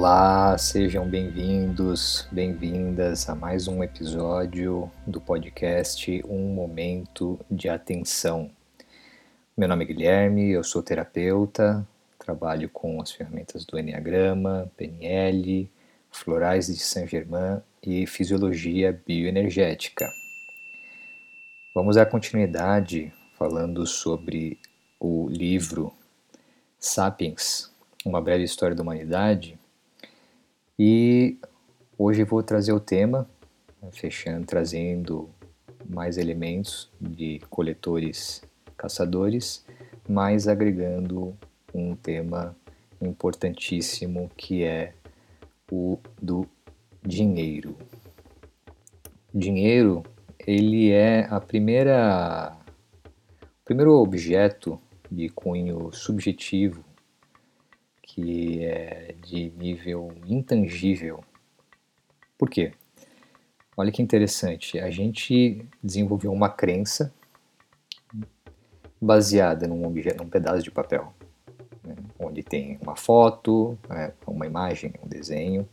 Olá, sejam bem-vindos, bem-vindas a mais um episódio do podcast Um Momento de Atenção. Meu nome é Guilherme, eu sou terapeuta, trabalho com as ferramentas do Enneagrama, PNL, florais de Saint-Germain e fisiologia bioenergética. Vamos dar continuidade falando sobre o livro Sapiens, Uma Breve História da Humanidade, e hoje vou trazer o tema, né, fechando, trazendo mais elementos de coletores caçadores, mas agregando um tema importantíssimo que é o do dinheiro. Dinheiro, ele é a primeira o primeiro objeto de cunho subjetivo que é de nível intangível. Por quê? Olha que interessante, a gente desenvolveu uma crença baseada num, objeto, num pedaço de papel, né, onde tem uma foto, é, uma imagem, um desenho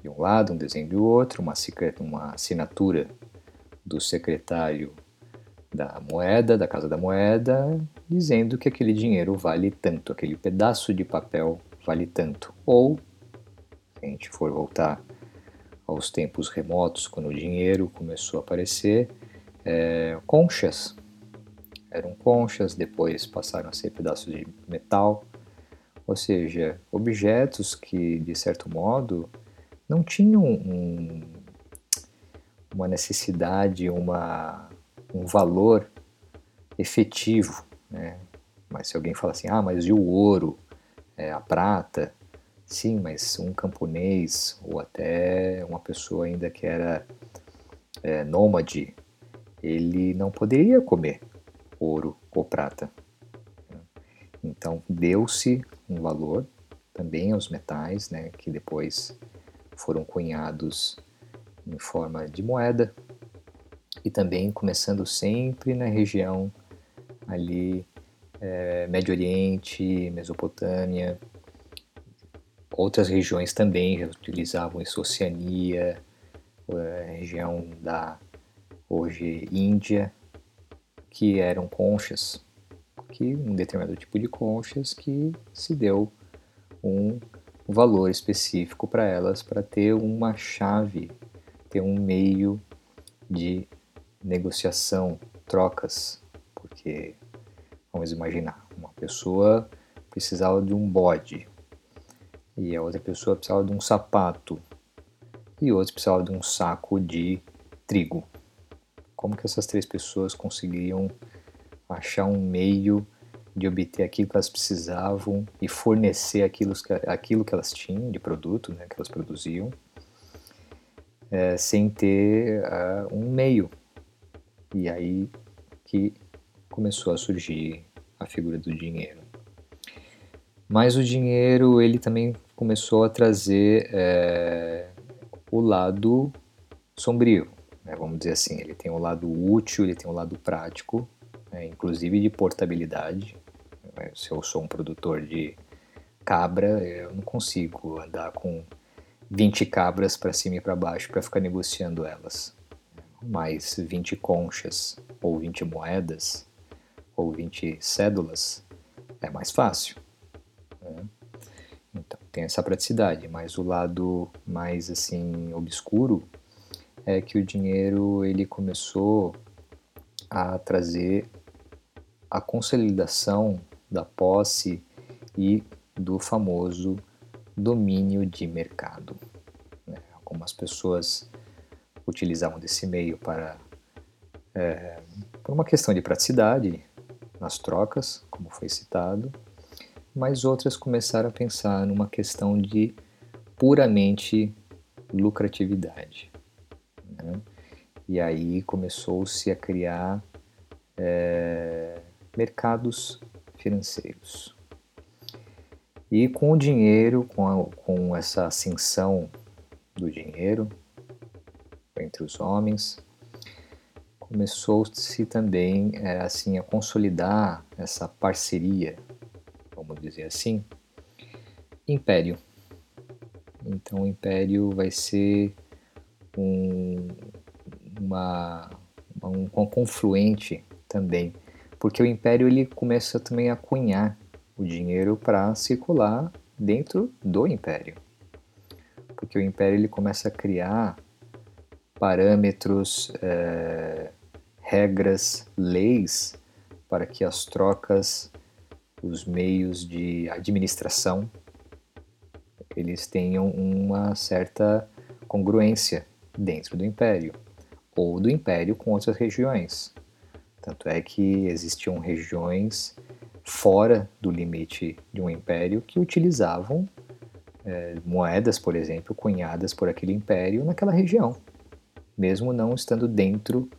de um lado, um desenho do outro, uma, uma assinatura do secretário da moeda, da Casa da Moeda, dizendo que aquele dinheiro vale tanto, aquele pedaço de papel vale tanto. Ou, se a gente for voltar aos tempos remotos, quando o dinheiro começou a aparecer, é, conchas. Eram conchas, depois passaram a ser pedaços de metal, ou seja, objetos que, de certo modo, não tinham um, uma necessidade, uma, um valor efetivo. Né? Mas se alguém fala assim, ah, mas e o ouro, é, a prata? Sim, mas um camponês ou até uma pessoa ainda que era é, nômade, ele não poderia comer ouro ou prata. Então deu-se um valor também aos metais, né, que depois foram cunhados em forma de moeda e também começando sempre na região ali é, Médio Oriente, Mesopotâmia, outras regiões também utilizavam isso, Oceania, é, região da hoje Índia, que eram conchas, que um determinado tipo de conchas que se deu um valor específico para elas para ter uma chave, ter um meio de negociação, trocas, porque Vamos imaginar, uma pessoa precisava de um bode e a outra pessoa precisava de um sapato e outra precisava de um saco de trigo. Como que essas três pessoas conseguiriam achar um meio de obter aquilo que elas precisavam e fornecer aquilo que, aquilo que elas tinham de produto, né, que elas produziam, é, sem ter uh, um meio. E aí que começou a surgir a figura do dinheiro. Mas o dinheiro ele também começou a trazer é, o lado sombrio, né, vamos dizer assim. Ele tem o lado útil, ele tem o lado prático, né, inclusive de portabilidade. Se eu sou um produtor de cabra, eu não consigo andar com 20 cabras para cima e para baixo para ficar negociando elas. Mas 20 conchas ou 20 moedas ou 20 cédulas, é mais fácil. Né? Então tem essa praticidade, mas o lado mais assim obscuro é que o dinheiro ele começou a trazer a consolidação da posse e do famoso domínio de mercado. Né? Algumas pessoas utilizavam desse meio para é, por uma questão de praticidade, nas trocas, como foi citado, mas outras começaram a pensar numa questão de puramente lucratividade. Né? E aí começou-se a criar é, mercados financeiros. E com o dinheiro, com, a, com essa ascensão do dinheiro entre os homens, começou-se também é, assim a consolidar essa parceria, vamos dizer assim, império. Então o império vai ser um, uma, um, um confluente também, porque o império ele começa também a cunhar o dinheiro para circular dentro do império, porque o império ele começa a criar parâmetros, é, regras, leis para que as trocas, os meios de administração, eles tenham uma certa congruência dentro do império ou do império com outras regiões. Tanto é que existiam regiões fora do limite de um império que utilizavam é, moedas, por exemplo, cunhadas por aquele império naquela região, mesmo não estando dentro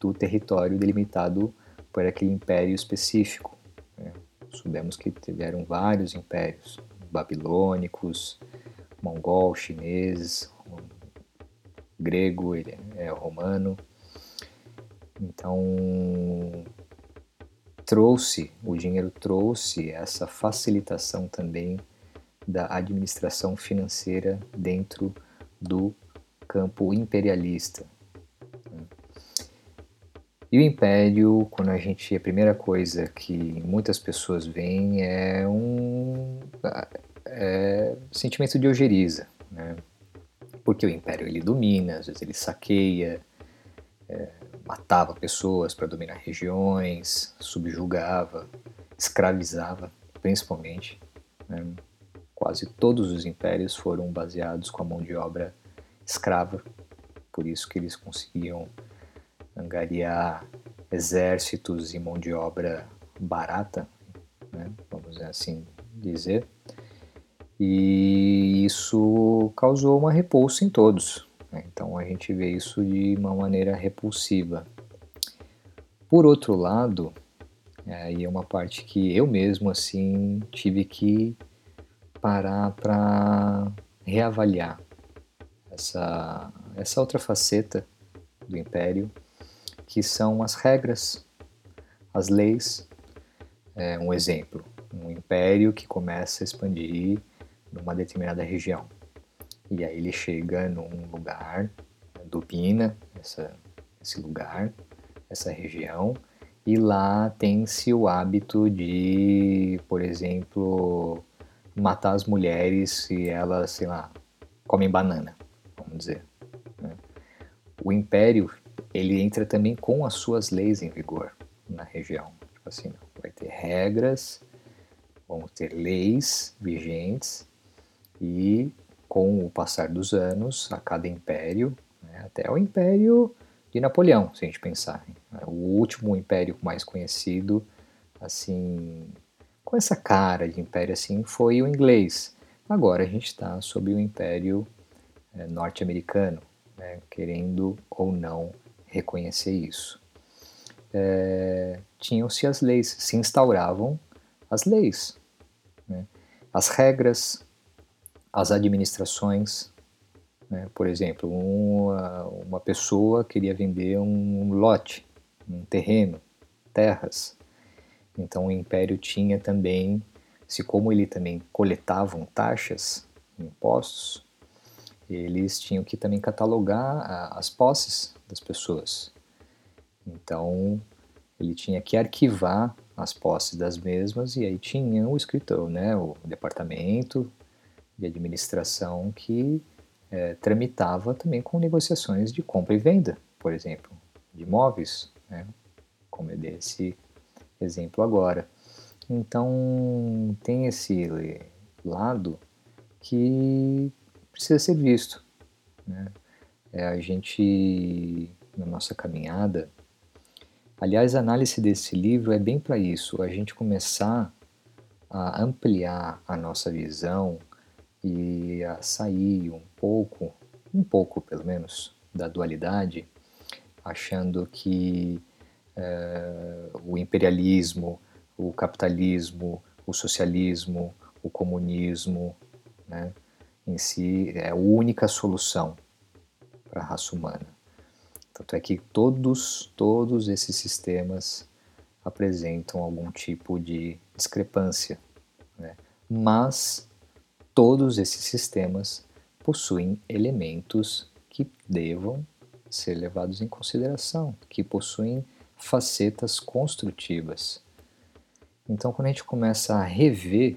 do território delimitado por aquele império específico. Né? Soubemos que tiveram vários impérios, babilônicos, mongol, chineses, grego, é romano. Então, trouxe, o dinheiro trouxe essa facilitação também da administração financeira dentro do campo imperialista. E o império, quando a gente, a primeira coisa que muitas pessoas veem é um é, sentimento de ojeriza, né? porque o império ele domina, às vezes ele saqueia, é, matava pessoas para dominar regiões, subjugava, escravizava, principalmente. Né? Quase todos os impérios foram baseados com a mão de obra escrava, por isso que eles conseguiam angariar exércitos e mão de obra barata, né? vamos assim dizer, e isso causou uma repulsa em todos. Né? Então a gente vê isso de uma maneira repulsiva. Por outro lado, aí é uma parte que eu mesmo assim tive que parar para reavaliar essa, essa outra faceta do império, que são as regras, as leis. É, um exemplo, um império que começa a expandir numa determinada região. E aí ele chega num lugar, domina essa, esse lugar, essa região, e lá tem-se o hábito de, por exemplo, matar as mulheres se elas, sei lá, comem banana, vamos dizer. Né? O império, ele entra também com as suas leis em vigor na região. Tipo assim, vai ter regras, vão ter leis vigentes e com o passar dos anos, a cada império, né, até o império de Napoleão, se a gente pensar. Né, o último império mais conhecido, assim, com essa cara de império assim, foi o inglês. Agora a gente está sob o império norte-americano, né, querendo ou não reconhecer isso. É, Tinham-se as leis, se instauravam as leis, né, as regras, as administrações. Né? Por exemplo, uma, uma pessoa queria vender um lote, um terreno, terras. Então o império tinha também, se como ele também coletavam taxas, impostos, eles tinham que também catalogar as posses das pessoas. Então ele tinha que arquivar as posses das mesmas e aí tinha o escritor, né, o departamento de administração que é, tramitava também com negociações de compra e venda, por exemplo, de imóveis, né, como é desse exemplo agora. Então, tem esse lado que precisa ser visto. Né? É a gente, na nossa caminhada, aliás, a análise desse livro é bem para isso, a gente começar a ampliar a nossa visão e a sair um pouco, um pouco pelo menos, da dualidade, achando que é, o imperialismo, o capitalismo, o socialismo, o comunismo, né, em si é a única solução para a raça humana. Tanto é que todos, todos esses sistemas apresentam algum tipo de discrepância, né? mas todos esses sistemas possuem elementos que devam ser levados em consideração, que possuem facetas construtivas. Então, quando a gente começa a rever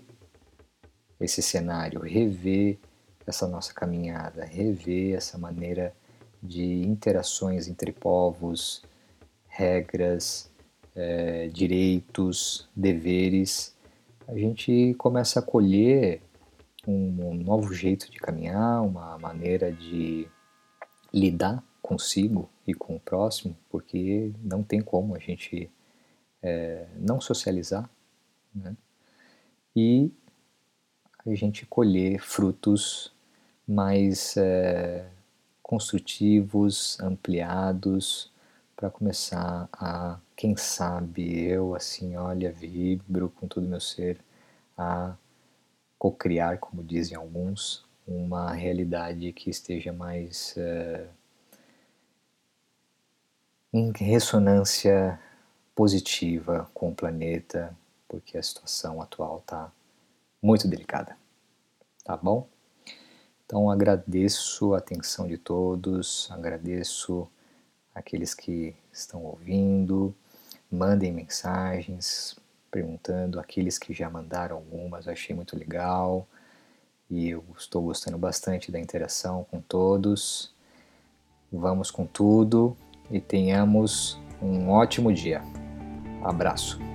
esse cenário, rever essa nossa caminhada, rever essa maneira de interações entre povos, regras, é, direitos, deveres, a gente começa a colher um, um novo jeito de caminhar, uma maneira de lidar consigo e com o próximo, porque não tem como a gente é, não socializar, né? E a gente colher frutos mais é, construtivos, ampliados, para começar a, quem sabe, eu assim, olha, vibro com todo o meu ser a cocriar, como dizem alguns, uma realidade que esteja mais é, em ressonância positiva com o planeta, porque a situação atual está muito delicada. Tá bom? Então agradeço a atenção de todos, agradeço aqueles que estão ouvindo, mandem mensagens perguntando, aqueles que já mandaram algumas, achei muito legal e eu estou gostando bastante da interação com todos. Vamos com tudo e tenhamos um ótimo dia. Abraço.